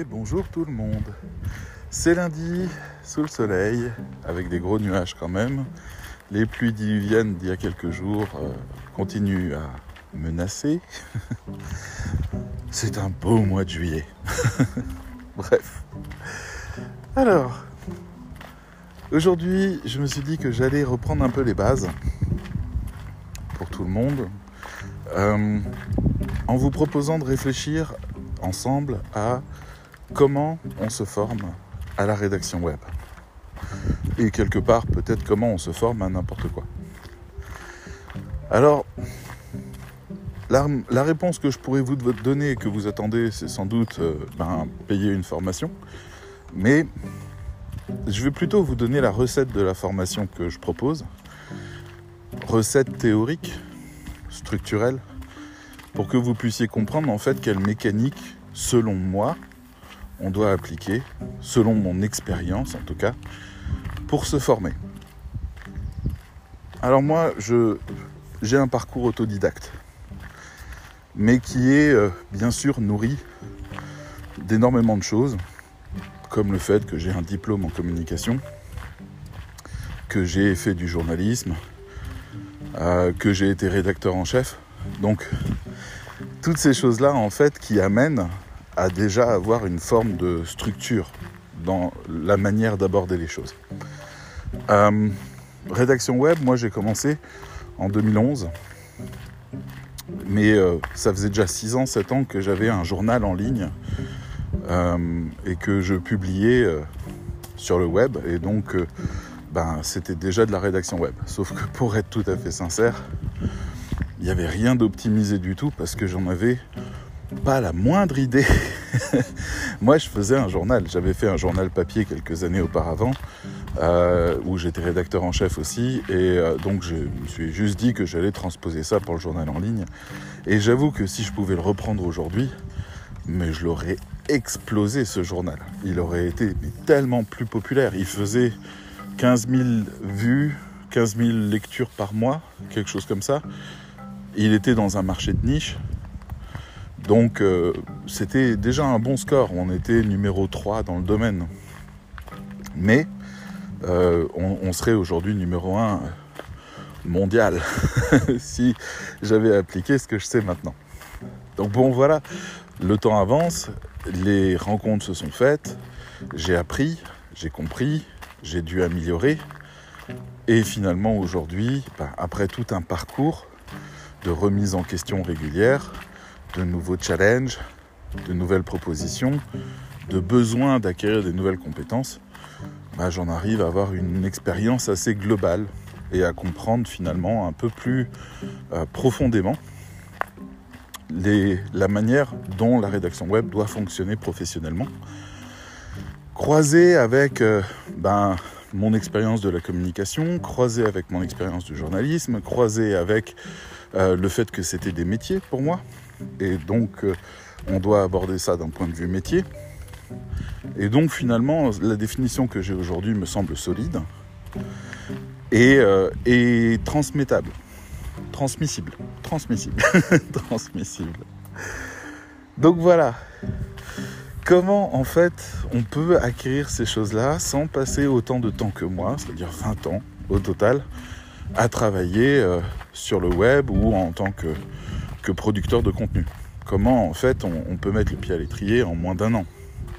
Bonjour tout le monde. C'est lundi, sous le soleil, avec des gros nuages quand même. Les pluies diluviennes d'il y a quelques jours euh, continuent à menacer. C'est un beau mois de juillet. Bref. Alors, aujourd'hui, je me suis dit que j'allais reprendre un peu les bases pour tout le monde. euh, en vous proposant de réfléchir ensemble à comment on se forme à la rédaction web? Et quelque part, peut-être comment on se forme à n'importe quoi. Alors, la, réponse que je pourrais vous donner et que vous attendez, c'est sans doute euh, ben, payer une formation. Mais je vais plutôt vous donner la recette de la formation que je propose. Recette théorique, structurelle, pour que vous puissiez comprendre en fait quelle mécanique, selon moi, on doit appliquer, selon mon expérience en tout cas, pour se former. Alors moi, j'ai un parcours autodidacte, mais qui est euh, bien sûr nourri d'énormément de choses, comme le fait que j'ai un diplôme en communication, que j'ai fait du journalisme, euh, que j'ai été rédacteur en chef. Donc, toutes ces choses-là, en fait, qui amènent à déjà avoir une forme de structure dans la manière d'aborder les choses. Euh, rédaction web, moi j'ai commencé en 2011, mais euh, ça faisait déjà 6 ans, 7 ans que j'avais un journal en ligne euh, et que je publiais sur le web, et donc ben, c'était déjà de la rédaction web. Sauf que pour être tout à fait sincère, il n'y avait rien d'optimisé du tout parce que j'en avais pas la moindre idée. Moi, je faisais un journal. J'avais fait un journal papier quelques années auparavant, euh, où j'étais rédacteur en chef aussi, et euh, donc je me suis juste dit que j'allais transposer ça pour le journal en ligne. Et j'avoue que si je pouvais le reprendre aujourd'hui, mais je l'aurais explosé ce journal. Il aurait été tellement plus populaire. Il faisait 15 000 vues, 15 000 lectures par mois, quelque chose comme ça. Il était dans un marché de niche. Donc euh, c'était déjà un bon score. On était numéro 3 dans le domaine. Mais euh, on, serait aujourd'hui numéro 1 mondial si j'avais appliqué ce que je sais maintenant. Donc bon voilà, le temps avance, les rencontres se sont faites, j'ai appris, j'ai compris, j'ai dû améliorer. Et finalement aujourd'hui, bah, après tout un parcours de remise en question régulière, de nouveaux challenges, de nouvelles propositions, de besoin d'acquérir des nouvelles compétences, bah, j'en arrive à avoir une expérience assez globale et à comprendre finalement un peu plus euh, profondément la manière dont la rédaction web doit fonctionner professionnellement. Croisé avec euh, ben, mon expérience de la communication, croisé avec mon expérience du journalisme, croisé avec euh, le fait que c'était des métiers pour moi, et donc euh, on doit aborder ça d'un point de vue métier. Et donc finalement, la définition que j'ai aujourd'hui me semble solide et, euh, et transmettable, transmissible, transmissible, transmissible. Donc voilà, comment en fait on peut acquérir ces choses-là sans passer autant de temps que moi, c'est-à-dire 20 ans au total, à travailler euh, sur le web ou en tant que, que producteur de contenu. Comment en fait on, peut mettre le pied à l'étrier en moins d'un an?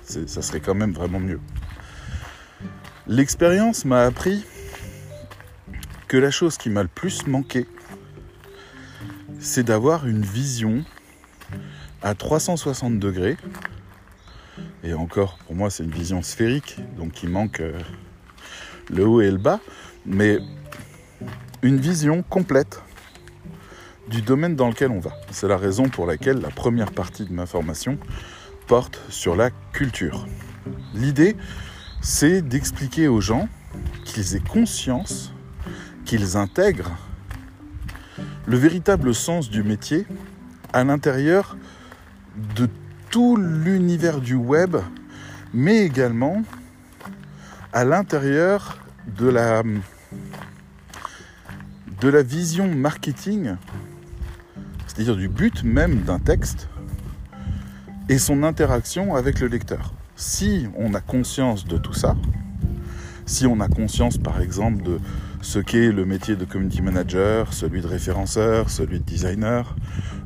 Ça serait quand même vraiment mieux. L'expérience m'a appris que la chose qui m'a le plus manqué, c'est d'avoir une vision à 360 degrés. Et encore, pour moi, c'est une vision sphérique, donc il manque euh, le haut et le bas, mais une vision complète du domaine dans lequel on va. C'est la raison pour laquelle la première partie de ma formation porte sur la culture. L'idée, c'est d'expliquer aux gens qu'ils aient conscience, qu'ils intègrent le véritable sens du métier à l'intérieur de tout l'univers du web, mais également à l'intérieur de la, vision marketing, c'est-à-dire du but même d'un texte, et son interaction avec le lecteur. Si on a conscience de tout ça, si on a conscience par exemple de ce qu'est le métier de community manager, celui de référenceur, celui de designer,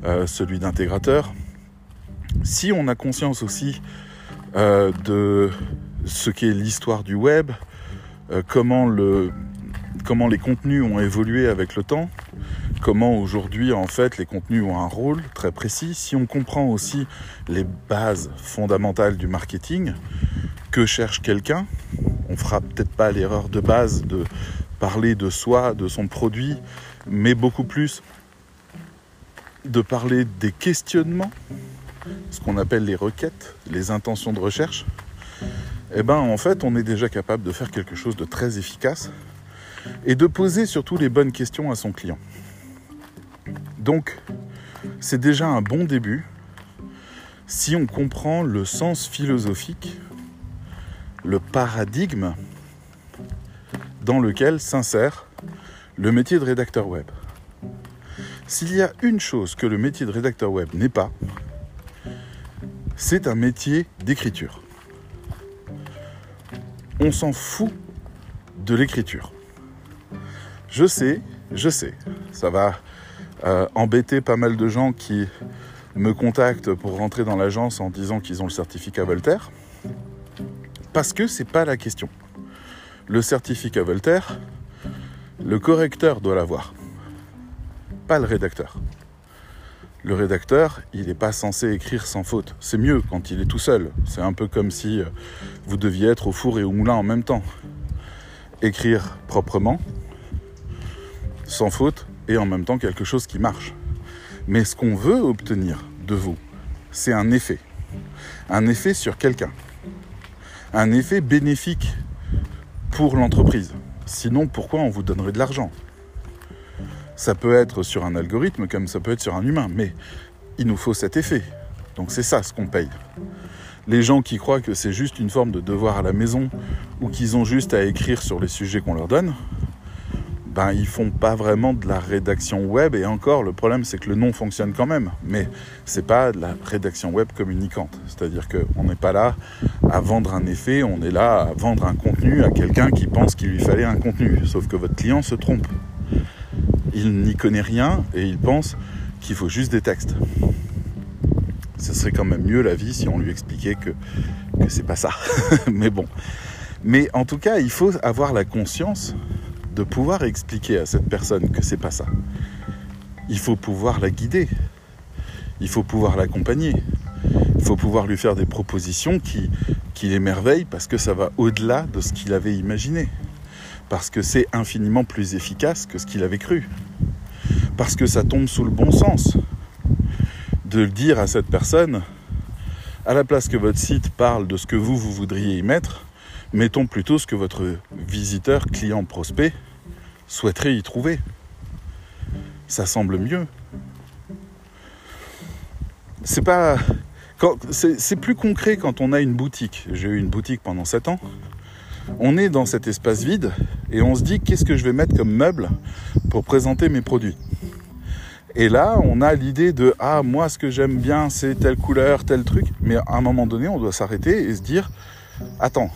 euh, celui d'intégrateur, si on a conscience aussi euh, de ce qu'est l'histoire du web, euh, comment, le, comment les contenus ont évolué avec le temps, comment aujourd'hui en fait les contenus ont un rôle très précis, si on comprend aussi les bases fondamentales du marketing, que cherche quelqu'un, on fera peut-être pas l'erreur de base de parler de soi, de son produit, mais beaucoup plus de parler des questionnements, ce qu'on appelle les requêtes, les intentions de recherche. Eh ben en fait, on est déjà capable de faire quelque chose de très efficace et de poser surtout les bonnes questions à son client. Donc, c'est déjà un bon début si on comprend le sens philosophique, le paradigme dans lequel s'insère le métier de rédacteur web. S'il y a une chose que le métier de rédacteur web n'est pas, c'est un métier d'écriture. On s'en fout de l'écriture. Je sais, je sais, ça va euh, embêter pas mal de gens qui me contactent pour rentrer dans l'agence en disant qu'ils ont le certificat Voltaire, parce que c'est pas la question. Le certificat Voltaire, le correcteur doit l'avoir, pas le rédacteur. Le rédacteur, il n'est pas censé écrire sans faute. C'est mieux quand il est tout seul. C'est un peu comme si euh, vous deviez être au four et au moulin en même temps. Écrire proprement, sans faute, et en même temps quelque chose qui marche. Mais ce qu'on veut obtenir de vous, c'est un effet. Un effet sur quelqu'un. Un effet bénéfique pour l'entreprise. Sinon, pourquoi on vous donnerait de l'argent? Ça peut être sur un algorithme comme ça peut être sur un humain, mais il nous faut cet effet. Donc c'est ça ce qu'on paye. Les gens qui croient que c'est juste une forme de devoir à la maison ou qu'ils ont juste à écrire sur les sujets qu'on leur donne, ben, ils font pas vraiment de la rédaction web. Et encore, le problème, c'est que le nom fonctionne quand même. Mais c'est pas de la rédaction web communicante. C'est-à-dire qu'on n'est pas là à vendre un effet, on est là à vendre un contenu à quelqu'un qui pense qu'il lui fallait un contenu. Sauf que votre client se trompe. Il n'y connaît rien et il pense qu'il faut juste des textes. Ce serait quand même mieux la vie si on lui expliquait que, que c'est pas ça. Mais bon. Mais en tout cas, il faut avoir la conscience de pouvoir expliquer à cette personne que c'est pas ça. Il faut pouvoir la guider. Il faut pouvoir l'accompagner. Il faut pouvoir lui faire des propositions qui, qui l'émerveillent parce que ça va au-delà de ce qu'il avait imaginé. Parce que c'est infiniment plus efficace que ce qu'il avait cru. Parce que ça tombe sous le bon sens. De le dire à cette personne, à la place que votre site parle de ce que vous, vous voudriez y mettre, mettons plutôt ce que votre visiteur, client, prospect souhaiterait y trouver. Ça semble mieux. C'est. C'est plus concret quand on a une boutique. J'ai eu une boutique pendant 7 ans. On est dans cet espace vide et on se dit qu'est-ce que je vais mettre comme meuble pour présenter mes produits? Et là, on a l'idée de ah moi ce que j'aime bien c'est telle couleur, tel truc. Mais à un moment donné, on doit s'arrêter et se dire attends,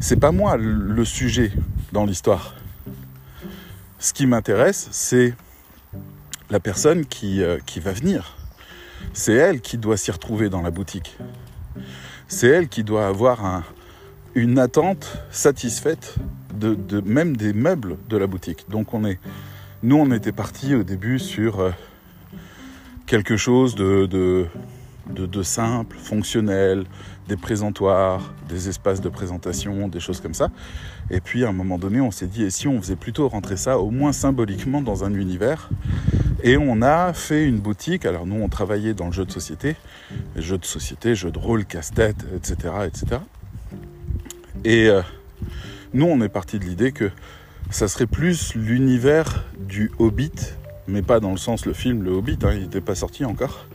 c'est pas moi le sujet dans l'histoire. Ce qui m'intéresse, c'est la personne qui, euh, qui va venir. C'est elle qui doit s'y retrouver dans la boutique. C'est elle qui doit avoir un, une attente satisfaite même des meubles de la boutique. Donc on nous on était parti au début sur euh, quelque chose de, de, de, simple, fonctionnel, des présentoirs, des espaces de présentation, des choses comme ça. Et puis à un moment donné, on s'est dit, et si on faisait plutôt rentrer ça au moins symboliquement dans un univers? Et on a fait une boutique, alors nous on travaillait dans le jeu de société, jeux de société, jeux de rôle, casse-tête, etc. etc. Et euh, nous on est parti de l'idée que ça serait plus l'univers du Hobbit mais pas dans le sens le film Le Hobbit, hein, il n'était pas sorti encore,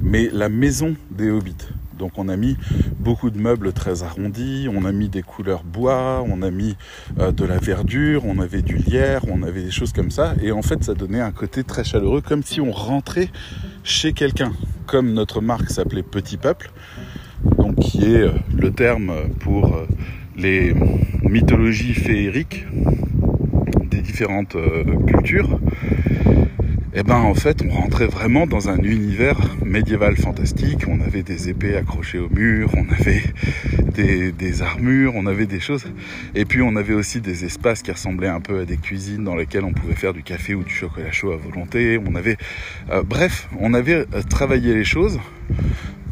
mais la maison des Hobbits. Donc on a mis beaucoup de meubles très arrondis, on a mis des couleurs bois, on a mis euh, de la verdure, on avait du lierre, on avait des choses comme ça, et en fait ça donnait un côté très chaleureux, comme si on rentrait chez quelqu'un, comme notre marque s'appelait Petit Peuple, donc qui est euh, le terme pour euh, les mythologies féeriques des différentes cultures, et eh ben en fait on rentrait vraiment dans un univers médiéval fantastique. On avait des épées accrochées au mur, on avait des, armures, on avait des choses. Et puis on avait aussi des espaces qui ressemblaient un peu à des cuisines dans lesquelles on pouvait faire du café ou du chocolat chaud à volonté. On avait, euh, bref, on avait euh, travaillé les choses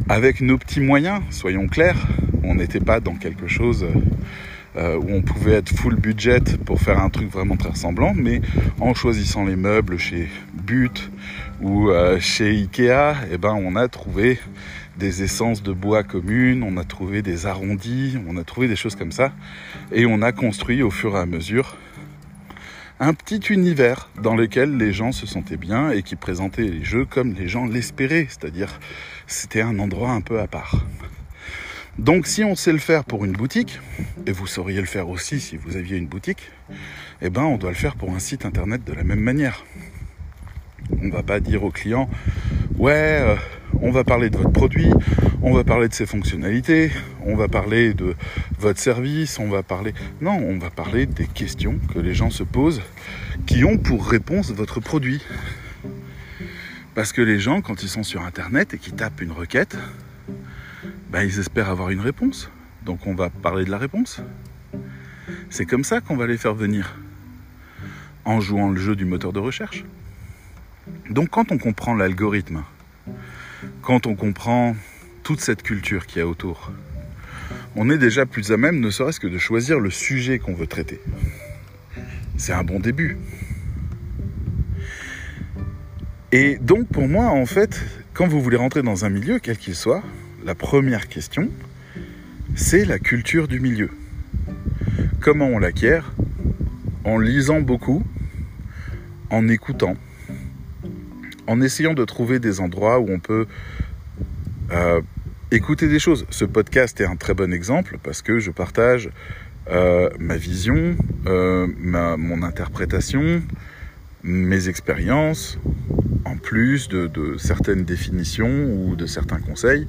avec nos petits moyens, soyons clairs. On n'était pas dans quelque chose euh, où on pouvait être full budget pour faire un truc vraiment très ressemblant, mais en choisissant les meubles chez But ou euh, chez Ikea, eh ben on a trouvé des essences de bois communes, on a trouvé des arrondis, on a trouvé des choses comme ça, et on a construit au fur et à mesure un petit univers dans lequel les gens se sentaient bien et qui présentait les jeux comme les gens l'espéraient, c'est-à-dire c'était un endroit un peu à part. Donc si on sait le faire pour une boutique, et vous sauriez le faire aussi si vous aviez une boutique, eh ben on doit le faire pour un site internet de la même manière. On va pas dire au client ouais, euh, on va parler de votre produit, on va parler de ses fonctionnalités, on va parler de votre service, on va parler non, on va parler des questions que les gens se posent qui ont pour réponse votre produit. Parce que les gens quand ils sont sur internet et qu'ils tapent une requête, ben, ils espèrent avoir une réponse. Donc on va parler de la réponse. C'est comme ça qu'on va les faire venir. En jouant le jeu du moteur de recherche. Donc quand on comprend l'algorithme, quand on comprend toute cette culture qu'il y a autour, on est déjà plus à même, ne serait-ce que de choisir le sujet qu'on veut traiter. C'est un bon début. Et donc pour moi, en fait, quand vous voulez rentrer dans un milieu, quel qu'il soit, la première question, c'est la culture du milieu. Comment on l'acquiert? En lisant beaucoup, en écoutant, en essayant de trouver des endroits où on peut euh, écouter des choses. Ce podcast est un très bon exemple parce que je partage euh, ma vision, euh, mon interprétation, mes expériences, en plus de, certaines définitions ou de certains conseils,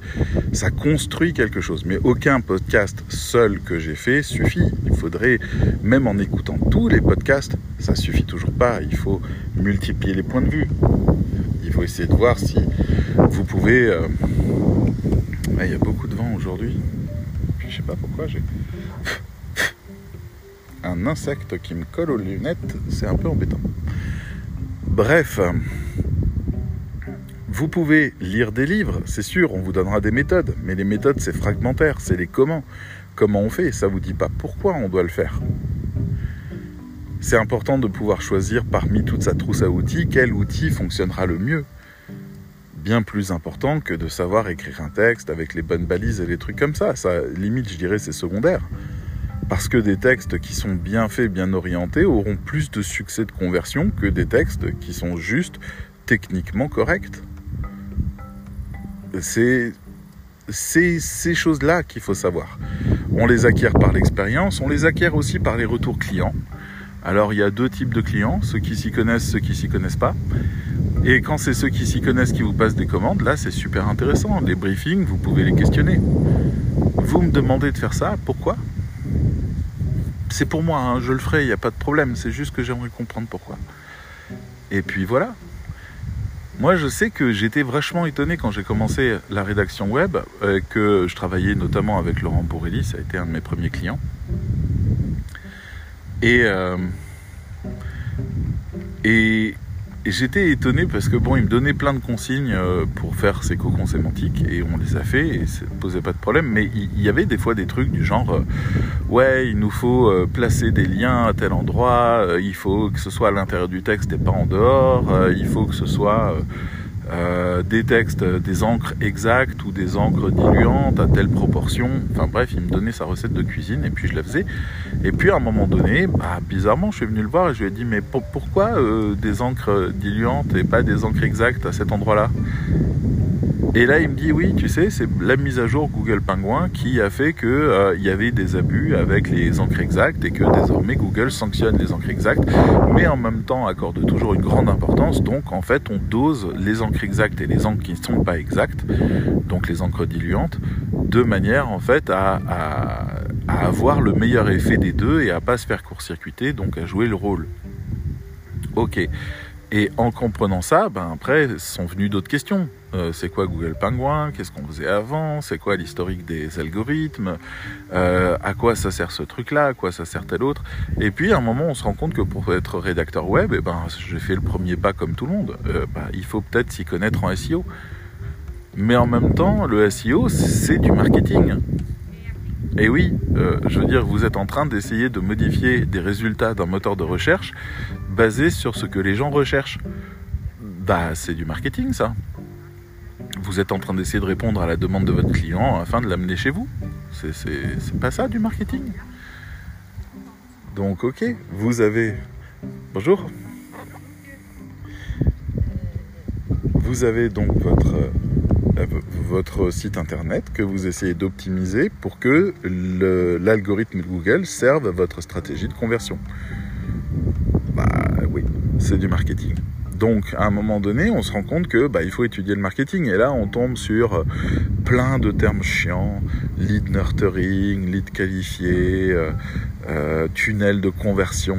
ça construit quelque chose. Mais aucun podcast seul que j'ai fait suffit. Il faudrait, même en écoutant tous les podcasts, ça suffit toujours pas. Il faut multiplier les points de vue. Il faut essayer de voir si vous pouvez. Euh, il y a beaucoup de vent aujourd'hui. Je sais pas pourquoi j'ai un insecte qui me colle aux lunettes. C'est un peu embêtant. Bref. Vous pouvez lire des livres, c'est sûr, on vous donnera des méthodes, mais les méthodes c'est fragmentaire, c'est les comment. Comment on fait, ça vous dit pas pourquoi on doit le faire. C'est important de pouvoir choisir parmi toute sa trousse à outils quel outil fonctionnera le mieux. Bien plus important que de savoir écrire un texte avec les bonnes balises et les trucs comme ça. Ça, limite, je dirais, c'est secondaire. Parce que des textes qui sont bien faits, bien orientés, auront plus de succès de conversion que des textes qui sont juste techniquement corrects c'est ces choses-là qu'il faut savoir. On les acquiert par l'expérience, on les acquiert aussi par les retours clients. Alors il y a deux types de clients, ceux qui s'y connaissent, ceux qui s'y connaissent pas. Et quand c'est ceux qui s'y connaissent qui vous passent des commandes, là c'est super intéressant. Les briefings, vous pouvez les questionner. Vous me demandez de faire ça, pourquoi? C'est pour moi, hein, je le ferai, il n'y a pas de problème. C'est juste que j'aimerais comprendre pourquoi. Et puis voilà, moi, je sais que j'étais vachement étonné quand j'ai commencé la rédaction web, euh, que je travaillais notamment avec Laurent Bourrelli, ça a été un de mes premiers clients. Et, euh, et, j'étais étonné parce que bon, il me donnait plein de consignes euh, pour faire ses cocons sémantiques et on les a fait et ça ne posait pas de problème. Mais il y, avait des fois des trucs du genre, ouais, il nous faut placer des liens à tel endroit, il faut que ce soit à l'intérieur du texte et pas en dehors, il faut que ce soit euh, des textes, des encres exactes ou des encres diluantes à telle proportion. Enfin bref, il me donnait sa recette de cuisine et puis je la faisais. Et puis à un moment donné, bah, bizarrement, je suis venu le voir et je lui ai dit mais pourquoi euh, des encres diluantes et pas des encres exactes à cet endroit-là? Et là, il me dit oui, tu sais, c'est la mise à jour Google Penguin qui a fait que euh, il y avait des abus avec les encres exactes et que désormais Google sanctionne les encres exactes, mais en même temps accorde toujours une grande importance. Donc en fait, on dose les encres exactes et les encres qui ne sont pas exactes, donc les encres diluantes, de manière en fait à, avoir le meilleur effet des deux et à pas se faire court-circuiter, donc à jouer le rôle. Ok. Et en comprenant ça, ben après sont venues d'autres questions. Euh, c'est quoi Google Penguin? Qu'est-ce qu'on faisait avant? C'est quoi l'historique des algorithmes? Euh, À quoi ça sert ce truc-là? À quoi ça sert tel autre? Et puis à un moment, on se rend compte que pour être rédacteur web, eh ben, j'ai fait le premier pas comme tout le monde. Euh, ben, il faut peut-être s'y connaître en SEO. Mais en même temps, le SEO, c'est du marketing. Et oui, je veux dire, vous êtes en train d'essayer de modifier des résultats d'un moteur de recherche basé sur ce que les gens recherchent. Bah, c'est du marketing, ça vous êtes en train d'essayer de répondre à la demande de votre client afin de l'amener chez vous. C'est pas ça du marketing? Donc ok, vous avez... Bonjour. Vous avez donc votre, euh, votre site internet que vous essayez d'optimiser pour que l'algorithme Google serve à votre stratégie de conversion. Bah oui, c'est du marketing. Donc, à un moment donné, on se rend compte que bah, il faut étudier le marketing. Et là, on tombe sur euh, plein de termes chiants lead nurturing, lead qualifié, euh, euh, tunnel de conversion.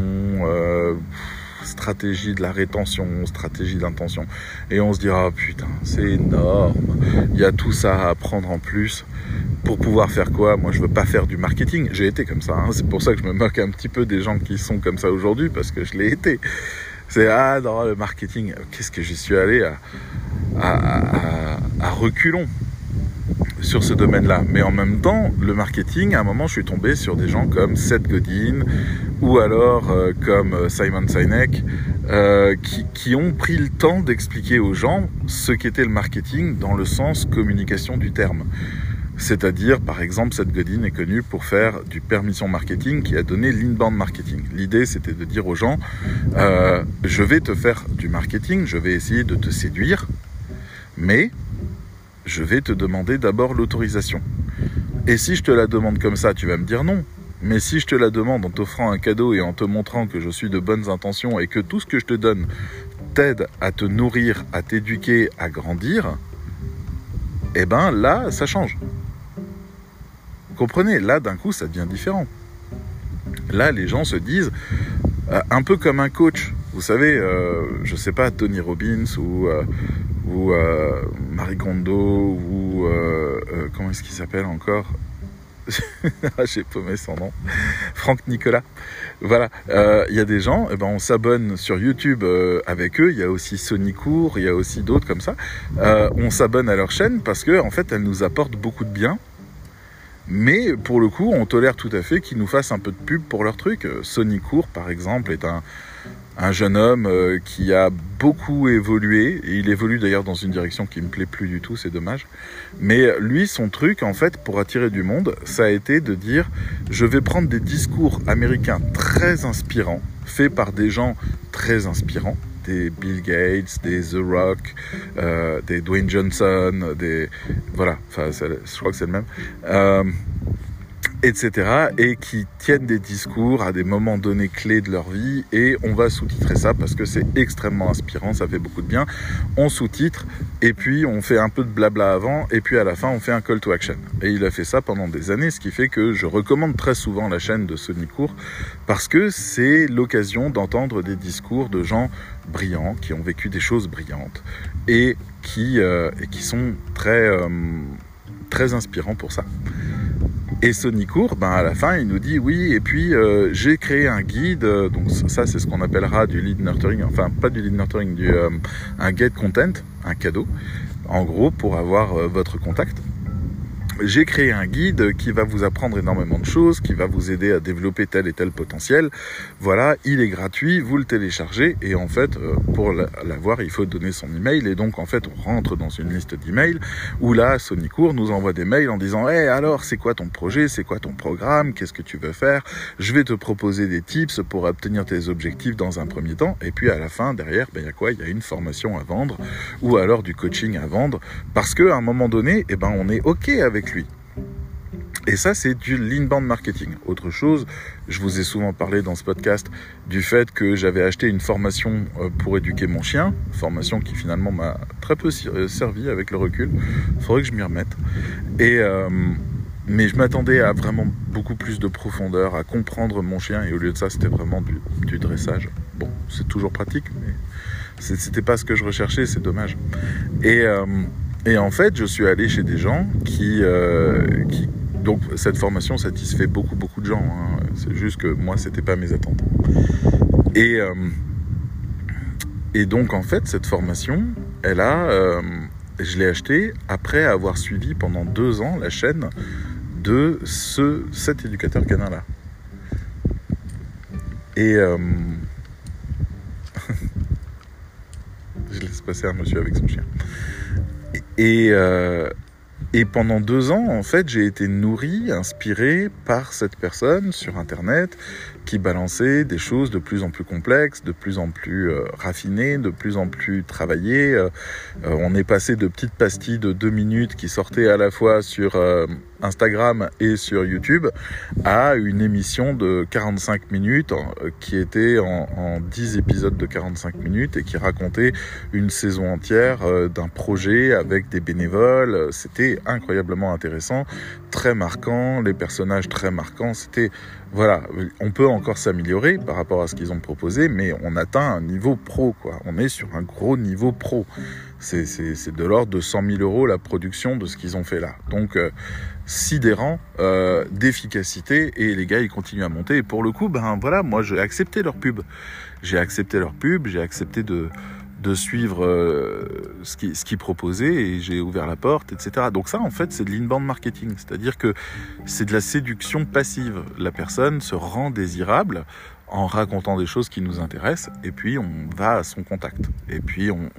stratégie de la rétention, stratégie d'intention. Et on se dira, ah, putain, c'est énorme. Il y a tout ça à apprendre en plus. Pour pouvoir faire quoi? Moi, je veux pas faire du marketing. J'ai été comme ça. Hein. C'est pour ça que je me moque un petit peu des gens qui sont comme ça aujourd'hui, parce que je l'ai été. C'est ah non le marketing, qu'est-ce que j'y suis allé à, à, reculons sur ce domaine-là. Mais en même temps, le marketing, à un moment, je suis tombé sur des gens comme Seth Godin ou alors euh, comme euh, Simon Sinek euh, qui, qui, ont pris le temps d'expliquer aux gens ce qu'était le marketing dans le sens communication du terme. C'est-à-dire, par exemple, cette Godin est connue pour faire du permission marketing qui a donné l'inbound marketing. L'idée, c'était de dire aux gens, euh, je vais te faire du marketing, je vais essayer de te séduire, mais je vais te demander d'abord l'autorisation. Et si je te la demande comme ça, tu vas me dire non. Mais si je te la demande en t'offrant un cadeau et en te montrant que je suis de bonnes intentions et que tout ce que je te donne t'aide à te nourrir, à t'éduquer, à grandir, eh ben là, ça change comprenez Là, d'un coup, ça devient différent. Là, les gens se disent, euh, un peu comme un coach. Vous savez, euh, je sais pas, Tony Robbins ou, euh, ou Marie Kondo ou comment est-ce qu'il s'appelle encore ah, J'ai paumé son nom. Franck Nicolas. Voilà, il y a des gens, eh ben on s'abonne sur YouTube avec eux. Il y a aussi Sony Court, il y a aussi d'autres comme ça. on s'abonne à leur chaîne parce que en fait, elles nous apportent beaucoup de bien mais pour le coup, on tolère tout à fait qu'ils nous fassent un peu de pub pour leur truc. Sonny Court, par exemple, est un, jeune homme euh, qui a beaucoup évolué, et il évolue d'ailleurs dans une direction qui me plaît plus du tout, c'est dommage. Mais lui, son truc, en fait, pour attirer du monde, ça a été de dire, je vais prendre des discours américains très inspirants, faits par des gens très inspirants, des Bill Gates, des The Rock, euh, des Dwayne Johnson, des voilà, enfin je crois que c'est le même. Euh, etc. et qui tiennent des discours à des moments donnés clés de leur vie et on va sous-titrer ça parce que c'est extrêmement inspirant, ça fait beaucoup de bien. On sous-titre et puis on fait un peu de blabla avant et puis à la fin on fait un call to action. Et il a fait ça pendant des années, ce qui fait que je recommande très souvent la chaîne de Sony Court parce que c'est l'occasion d'entendre des discours de gens brillants qui ont vécu des choses brillantes et qui, euh, sont très, euh, très inspirants pour ça. Et Sony Court, ben à la fin, il nous dit oui, et puis euh, j'ai créé un guide, euh, donc ça c'est ce qu'on appellera du lead nurturing, enfin pas du lead nurturing, du, euh, un get content, un cadeau, en gros pour avoir votre contact. J'ai créé un guide qui va vous apprendre énormément de choses, qui va vous aider à développer tel et tel potentiel. Voilà, il est gratuit, vous le téléchargez et en fait, euh, pour l'avoir, il faut donner son email et donc en fait, on rentre dans une liste d'emails où là, Sonicourt nous envoie des mails en disant "Eh alors, c'est quoi ton projet C'est quoi ton programme Qu'est-ce que tu veux faire? Je vais te proposer des tips pour obtenir tes objectifs dans un premier temps et puis à la fin, derrière, ben il y a quoi? Il y a une formation à vendre ou alors du coaching à vendre parce que à un moment donné, eh ben on est OK avec Et ça, c'est du l'inbound marketing. Autre chose, je vous ai souvent parlé dans ce podcast du fait que j'avais acheté une formation euh, pour éduquer mon chien, formation qui finalement m'a très peu euh, servi avec le recul. Faudrait que je m'y remette. Et euh, mais je m'attendais à vraiment beaucoup plus de profondeur, à comprendre mon chien, et au lieu de ça, c'était vraiment du, dressage. Bon, c'est toujours pratique, mais c'était pas ce que je recherchais, c'est dommage. Et et en fait, je suis allé chez des gens qui, euh, donc cette formation satisfait beaucoup beaucoup de gens. Hein. C'est juste que moi, c'était pas mes attentes. Et euh, et donc en fait, cette formation, elle a, euh, je l'ai achetée après avoir suivi pendant deux ans la chaîne de ce cet éducateur canin là. Et je laisse passer un monsieur avec son chien. Et, euh, et pendant deux ans, en fait, j'ai été nourri, inspiré par cette personne sur Internet qui balançait des choses de plus en plus complexes, de plus en plus euh, raffinées, de plus en plus travaillées. Euh, on est passé de petites pastilles de deux minutes qui sortaient à la fois sur Instagram et sur YouTube à une émission de 45 minutes euh, qui était en, en 10 épisodes de 45 minutes et qui racontait une saison entière euh, d'un projet avec des bénévoles. C'était incroyablement intéressant, très marquant, les personnages très marquants. C'était voilà, on peut encore s'améliorer par rapport à ce qu'ils ont proposé, mais on atteint un niveau pro, quoi. On est sur un gros niveau pro. C'est de l'ordre de 100 000 euros la production de ce qu'ils ont fait là. Donc, euh, sidérant euh, d'efficacité et les gars ils continuent à monter et pour le coup ben voilà moi j'ai accepté leur pub j'ai accepté leur pub j'ai accepté de de suivre euh, ce qu'ils ce proposaient et j'ai ouvert la porte etc donc ça en fait c'est de l'inbound marketing c'est à dire que c'est de la séduction passive la personne se rend désirable en racontant des choses qui nous intéressent, et puis on va à son contact. Et puis on,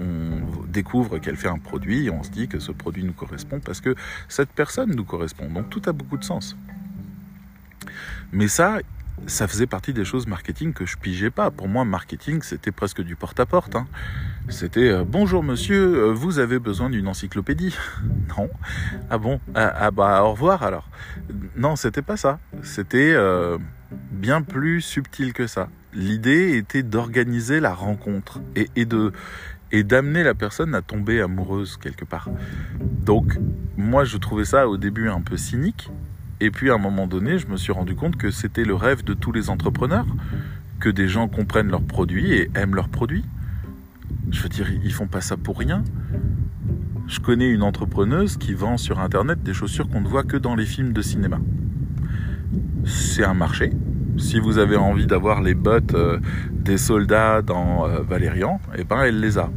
découvre qu'elle fait un produit, et on se dit que ce produit nous correspond parce que cette personne nous correspond. Donc tout a beaucoup de sens. Mais ça, ça faisait partie des choses marketing que je pigeais pas. Pour moi, marketing, c'était presque du porte-à-porte. Hein. C'était euh, bonjour monsieur, euh, vous avez besoin d'une encyclopédie? Non. Ah bon ah, ah, bah au revoir alors. Non, c'était pas ça. C'était euh, bien plus subtil que ça. L'idée était d'organiser la rencontre et, et de et d'amener la personne à tomber amoureuse quelque part. Donc moi je trouvais ça au début un peu cynique et puis à un moment donné je me suis rendu compte que c'était le rêve de tous les entrepreneurs que des gens comprennent leurs produits et aiment leurs produits. Je veux dire ils font pas ça pour rien. Je connais une entrepreneuse qui vend sur internet des chaussures qu'on ne voit que dans les films de cinéma. C'est un marché, si vous avez envie d'avoir les bottes euh, des soldats dans euh, Valérian, eh ben elle les a.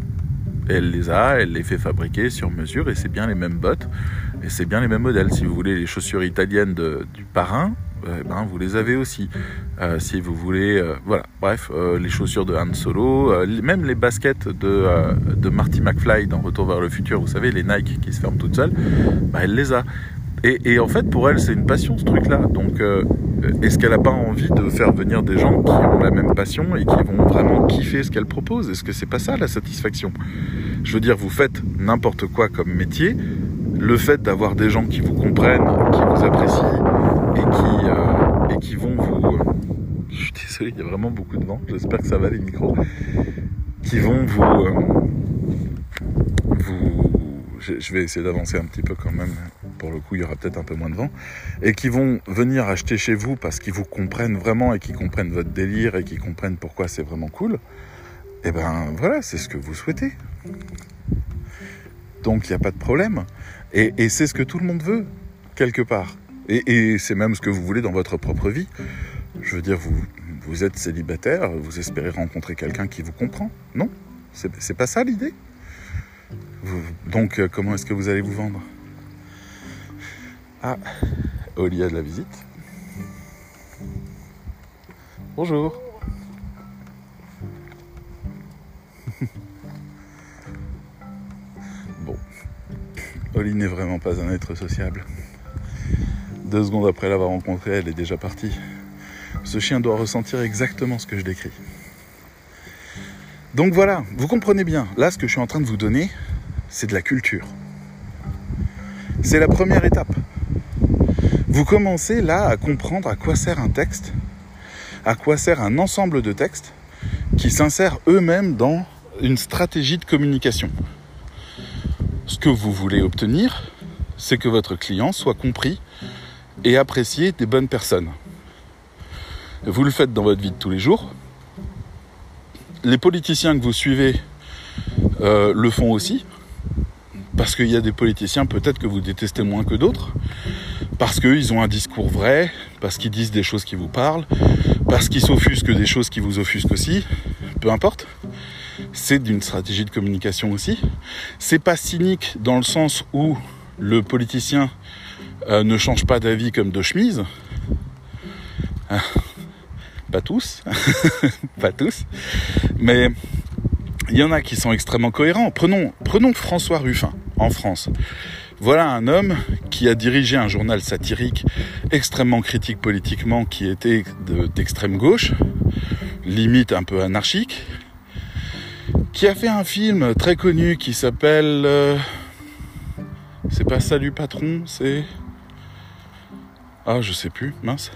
Elle les a, elle les fait fabriquer sur mesure et c'est bien les mêmes bottes et c'est bien les mêmes modèles. Si vous voulez les chaussures italiennes du parrain, eh ben vous les avez aussi. Euh, si vous voulez, voilà, bref, les chaussures de Han Solo, même les baskets de, Marty McFly dans Retour vers le futur, vous savez, les Nike qui se ferment toutes seules, bah, elle les a. Et, en fait, pour elle, c'est une passion ce truc-là. Donc, euh, est-ce qu'elle n'a pas envie de faire venir des gens qui ont la même passion et qui vont vraiment kiffer ce qu'elle propose? Est-ce que c'est pas ça la satisfaction? Je veux dire, vous faites n'importe quoi comme métier. Le fait d'avoir des gens qui vous comprennent, qui vous apprécient et qui, euh, vont vous. Euh, je suis désolé, il y a vraiment beaucoup de vent. J'espère que ça va les micros. Qui vont vous. vous je vais essayer d'avancer un petit peu quand même. Pour le coup, il y aura peut-être un peu moins de vent. Et qui vont venir acheter chez vous parce qu'ils vous comprennent vraiment et qui comprennent votre délire et qui comprennent pourquoi c'est vraiment cool. Et eh ben voilà, c'est ce que vous souhaitez. Donc il n'y a pas de problème. Et, c'est ce que tout le monde veut, quelque part. Et, c'est même ce que vous voulez dans votre propre vie. Je veux dire, vous, vous êtes célibataire, vous espérez rencontrer quelqu'un qui vous comprend. Non C'est pas ça l'idée donc, euh, comment est-ce que vous allez vous vendre? Ah, Oli a de la visite. Bonjour. Oli n'est vraiment pas un être sociable. Deux secondes après l'avoir rencontrée, elle est déjà partie. Ce chien doit ressentir exactement ce que je décris. Donc voilà, vous comprenez bien, là ce que je suis en train de vous donner, c'est de la culture. C'est la première étape. Vous commencez là à comprendre à quoi sert un texte, à quoi sert un ensemble de textes qui s'insèrent eux-mêmes dans une stratégie de communication. Ce que vous voulez obtenir, c'est que votre client soit compris et apprécié des bonnes personnes. Vous le faites dans votre vie de tous les jours. Les politiciens que vous suivez euh, le font aussi. Parce qu'il y a des politiciens peut-être que vous détestez moins que d'autres. Parce qu'ils ont un discours vrai, parce qu'ils disent des choses qui vous parlent, parce qu'ils s'offusquent des choses qui vous offusquent aussi. Peu importe. C'est d'une stratégie de communication aussi. C'est pas cynique dans le sens où le politicien euh, ne change pas d'avis comme de chemise. Ah, pas tous, pas tous, mais il y en a qui sont extrêmement cohérents. Prenons, prenons François Ruffin en France. Voilà un homme qui a dirigé un journal satirique extrêmement critique politiquement, qui était d'extrême gauche, limite un peu anarchique, qui a fait un film très connu qui s'appelle... Euh, c'est pas Salut Patron, c'est... Ah, je sais plus, mince.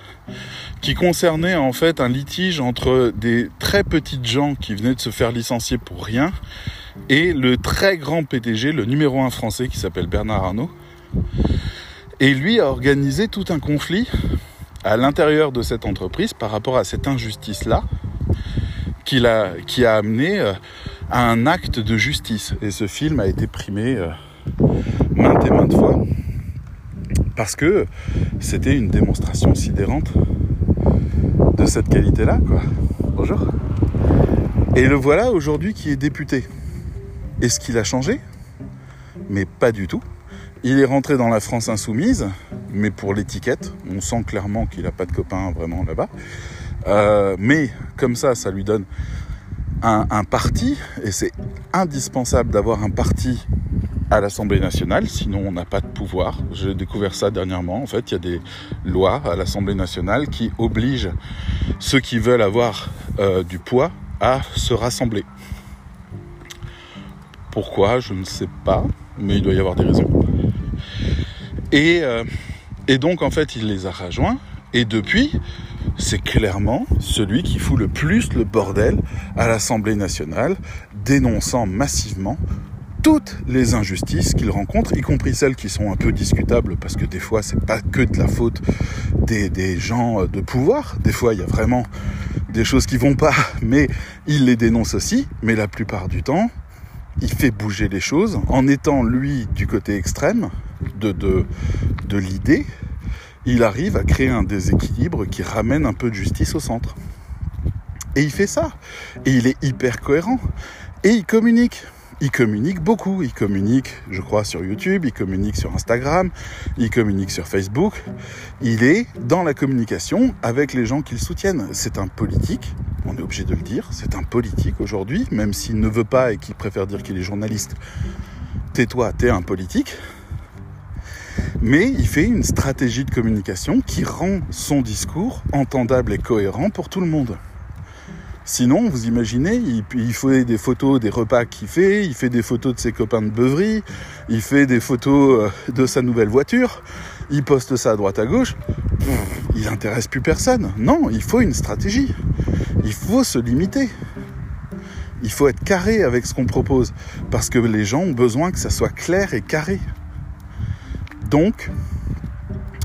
Qui concernait en fait un litige entre des très petites gens qui venaient de se faire licencier pour rien et le très grand PDG, le numéro un français qui s'appelle Bernard Arnault. Et lui a organisé tout un conflit à l'intérieur de cette entreprise par rapport à cette injustice-là qui a, qui a amené euh, un acte de justice. Et ce film a été primé euh, maintes et maintes fois parce que c'était une démonstration sidérante de cette qualité-là. Bonjour. Et le voilà aujourd'hui qui est député. Est-ce qu'il a changé? Mais pas du tout. Il est rentré dans la France insoumise, mais pour l'étiquette. On sent clairement qu'il n'a pas de copains vraiment là-bas. Euh, mais comme ça, ça lui donne un, parti, et c'est indispensable d'avoir un parti à l'Assemblée nationale, sinon on n'a pas de pouvoir. J'ai découvert ça dernièrement. En fait, il y a des lois à l'Assemblée nationale qui obligent ceux qui veulent avoir euh, du poids à se rassembler. Pourquoi Je ne sais pas, mais il doit y avoir des raisons. Et, euh, et donc en fait, il les a rejoints. Et depuis, c'est clairement celui qui fout le plus le bordel à l'Assemblée nationale, dénonçant massivement toutes les injustices qu'il rencontre, y compris celles qui sont un peu discutables, parce que des fois c'est pas que de la faute des, gens de pouvoir, des fois il y a vraiment des choses qui vont pas, mais il les dénonce aussi, mais la plupart du temps, il fait bouger les choses en étant lui du côté extrême de l'idée, il arrive à créer un déséquilibre qui ramène un peu de justice au centre. Et il fait ça. Et il est hyper cohérent. Et il communique il communique beaucoup. Il communique, je crois, sur YouTube, il communique sur Instagram, il communique sur Facebook. Il est dans la communication avec les gens qui le soutiennent. C'est un politique, on est obligé de le dire, c'est un politique aujourd'hui, même s'il ne veut pas et qu'il préfère dire qu'il est journaliste. Tais-toi, t'es un politique. Mais il fait une stratégie de communication qui rend son discours entendable et cohérent pour tout le monde. Sinon, vous imaginez, il, fait des photos des repas qu'il fait, il fait des photos de ses copains de beuverie, il fait des photos euh, de sa nouvelle voiture, il poste ça à droite à gauche. il n'intéresse plus personne. Non, il faut une stratégie. Il faut se limiter. Il faut être carré avec ce qu'on propose parce que les gens ont besoin que ça soit clair et carré. Donc,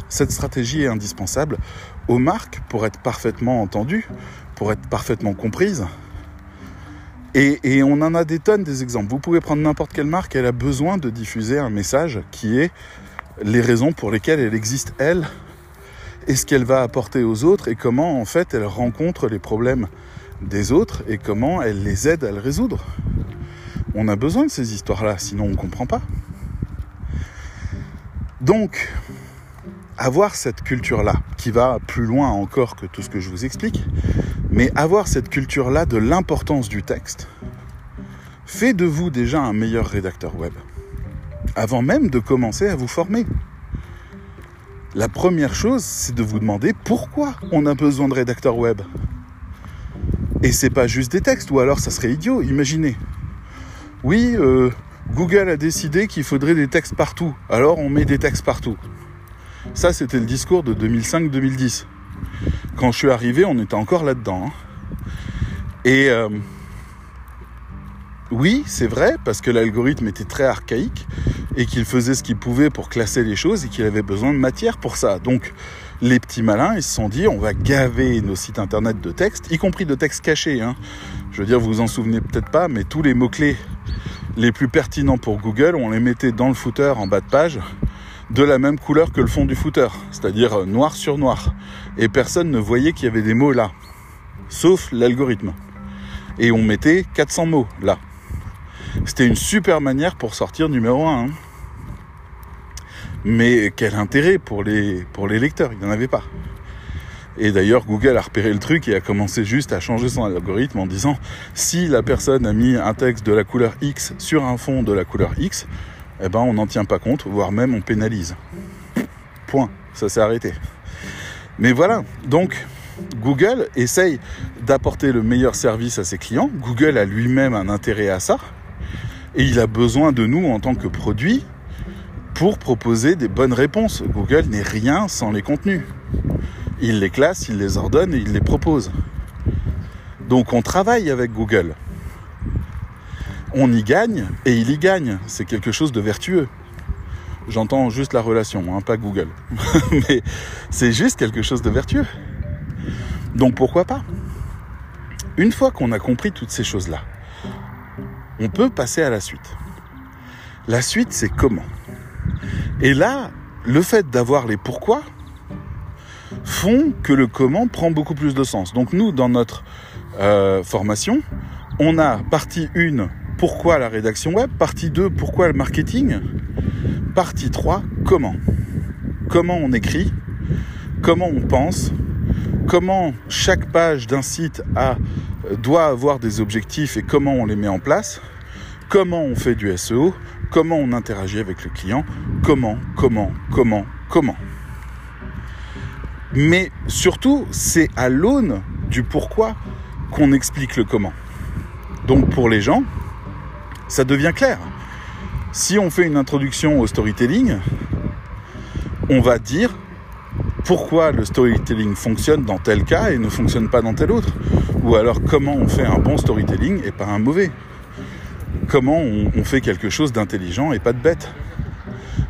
cette stratégie est indispensable aux marques pour être parfaitement entendues, pour être parfaitement comprise. Et, et, on en a des tonnes des exemples. Vous pouvez prendre n'importe quelle marque, elle a besoin de diffuser un message qui est les raisons pour lesquelles elle existe, elle, et ce qu'elle va apporter aux autres, et comment en fait elle rencontre les problèmes des autres, et comment elle les aide à le résoudre. On a besoin de ces histoires-là, sinon on ne comprend pas. Donc, avoir cette culture-là, qui va plus loin encore que tout ce que je vous explique, mais avoir cette culture-là de l'importance du texte, fait de vous déjà un meilleur rédacteur web, avant même de commencer à vous former. La première chose, c'est de vous demander pourquoi on a besoin de rédacteur web. Et c'est pas juste des textes, ou alors ça serait idiot, imaginez. Oui, euh, Google a décidé qu'il faudrait des textes partout, alors on met des textes partout. Ça, c'était le discours de 2005-2010. Quand je suis arrivé, on était encore là-dedans. Hein. Et euh, oui, c'est vrai, parce que l'algorithme était très archaïque et qu'il faisait ce qu'il pouvait pour classer les choses et qu'il avait besoin de matière pour ça. Donc, les petits malins, ils se sont dit, on va gaver nos sites internet de textes, y compris de textes cachés. Hein. Je veux dire, vous vous en souvenez peut-être pas, mais tous les mots-clés les plus pertinents pour Google, on les mettait dans le footer en bas de page de la même couleur que le fond du footer, c'est-à-dire euh, noir sur noir. Et personne ne voyait qu'il y avait des mots là, sauf l'algorithme. Et on mettait 400 mots là. C'était une super manière pour sortir numéro 1. Hein. Mais quel intérêt pour les, pour les lecteurs Il n'y en avait pas. Et d'ailleurs, Google a repéré le truc et a commencé juste à changer son algorithme en disant si la personne a mis un texte de la couleur X sur un fond de la couleur X, eh ben on n'en tient pas compte, voire même on pénalise. Point. Ça s'est arrêté. Mais voilà. Donc, Google essaye d'apporter le meilleur service à ses clients. Google a lui-même un intérêt à ça. Et il a besoin de nous en tant que produit pour proposer des bonnes réponses. Google n'est rien sans les contenus. Il les classe, il les ordonne et il les propose. Donc on travaille avec Google. On y gagne et il y gagne. C'est quelque chose de vertueux. J'entends juste la relation, hein, pas Google. Mais c'est juste quelque chose de vertueux. Donc pourquoi pas? Une fois qu'on a compris toutes ces choses-là, on peut passer à la suite. La suite, c'est comment? Et là, le fait d'avoir les pourquoi font que le comment prend beaucoup plus de sens. Donc nous, dans notre euh, formation, on a partie 1, pourquoi la rédaction web, partie 2, pourquoi le marketing, partie 3, comment. Comment on écrit, comment on pense, comment chaque page d'un site a, doit avoir des objectifs et comment on les met en place, comment on fait du SEO, comment on interagit avec le client, comment, comment, comment, comment. Mais surtout, c'est à l'aune du pourquoi qu'on explique le comment. Donc pour les gens, ça devient clair. Si on fait une introduction au storytelling, on va dire pourquoi le storytelling fonctionne dans tel cas et ne fonctionne pas dans tel autre. Ou alors comment on fait un bon storytelling et pas un mauvais. Comment on, fait quelque chose d'intelligent et pas de bête.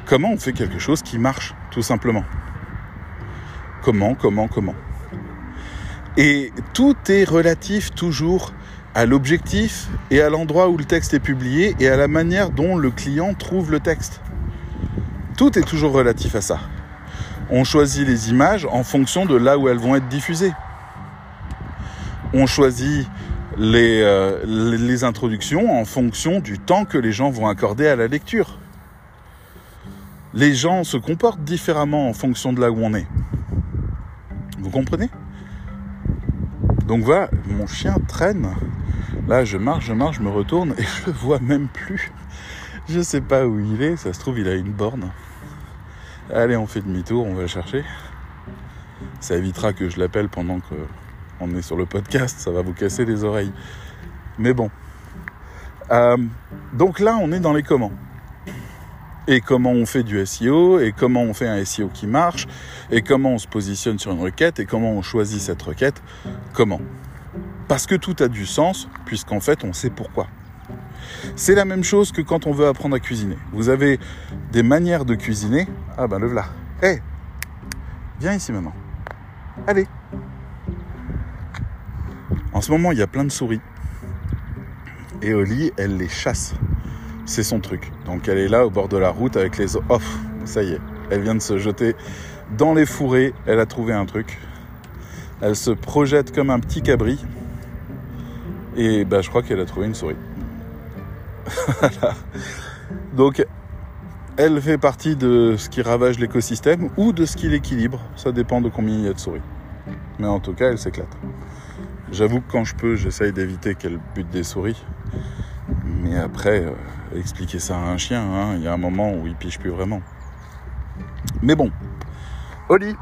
Comment on fait quelque chose qui marche, tout simplement. Comment, comment, comment. Et tout est relatif toujours à l'objectif et à l'endroit où le texte est publié et à la manière dont le client trouve le texte. Tout est toujours relatif à ça. On choisit les images en fonction de là où elles vont être diffusées. On choisit les, euh, introductions en fonction du temps que les gens vont accorder à la lecture. Les gens se comportent différemment en fonction de là où on est. Vous comprenez? Donc voilà, mon chien traîne. Là, je marche, je marche, je me retourne et je le vois même plus. Je sais pas où il est, ça se trouve, il a une borne. Allez, on fait demi-tour, on va le chercher. Ça évitera que je l'appelle pendant qu'on est sur le podcast, ça va vous casser les oreilles. Mais bon. Euh, donc là, on est dans les comment. Et comment on fait du SEO, et comment on fait un SEO qui marche, et comment on se positionne sur une requête, et comment on choisit cette requête, comment. Parce que tout a du sens, puisqu'en fait, on sait pourquoi. C'est la même chose que quand on veut apprendre à cuisiner. Vous avez des manières de cuisiner. Ah ben le voilà. Hé Viens ici maintenant. Allez En ce moment, il y a plein de souris. Et Oli, elle les chasse. C'est son truc. Donc elle est là au bord de la route avec les... Off, ça y est. Elle vient de se jeter dans les fourrés. Elle a trouvé un truc. Elle se projette comme un petit cabri. Et bah, je crois qu'elle a trouvé une souris. Donc, elle fait partie de ce qui ravage l'écosystème ou de ce qui l'équilibre. Ça dépend de combien il y a de souris. Mais en tout cas, elle s'éclate. J'avoue que quand je peux, j'essaye d'éviter qu'elle bute des souris. Mais après, euh, expliquer ça à un chien, hein, il y a un moment où il piche plus vraiment. Mais bon, Oli,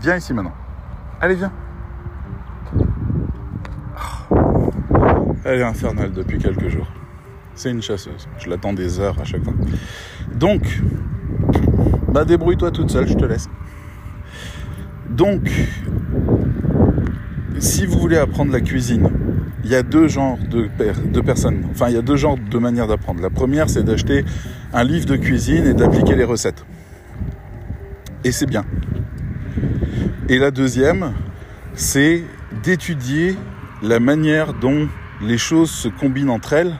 viens ici maintenant. Allez, viens. Elle est infernale depuis quelques jours. C'est une chasseuse. Je l'attends des heures à chaque fois. Donc, bah débrouille-toi toute seule, je te laisse. Donc, si vous voulez apprendre la cuisine, il y a deux genres de, personnes. Enfin, il y a deux genres de manières d'apprendre. La première, c'est d'acheter un livre de cuisine et d'appliquer les recettes. Et c'est bien. Et la deuxième, c'est d'étudier la manière dont les choses se combinent entre elles,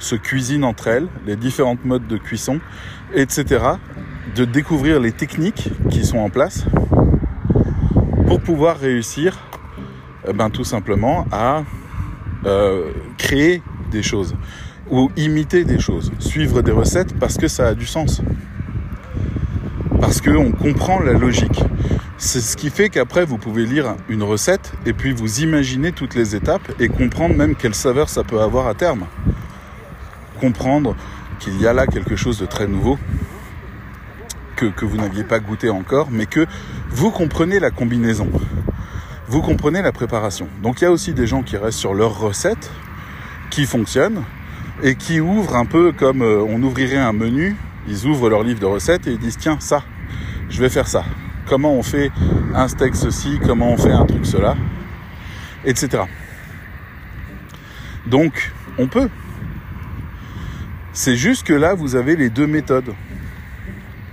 se cuisinent entre elles, les différentes modes de cuisson, etc. De découvrir les techniques qui sont en place pour pouvoir réussir ben, tout simplement à euh, créer des choses ou imiter des choses, suivre des recettes parce que ça a du sens. Parce qu'on comprend la logique. C'est ce qui fait qu'après, vous pouvez lire une recette et puis vous imaginer toutes les étapes et comprendre même quelle saveur ça peut avoir à terme. Comprendre qu'il y a là quelque chose de très nouveau que vous n'aviez pas goûté encore, mais que vous comprenez la combinaison. Vous comprenez la préparation. Donc il y a aussi des gens qui restent sur leur recette, qui fonctionnent, et qui ouvrent un peu comme euh, on ouvrirait un menu. Ils ouvrent leur livre de recettes et ils disent tiens ça, je vais faire ça comment on fait un steak ceci, comment on fait un truc cela, etc. Donc, on peut. C'est juste que là, vous avez les deux méthodes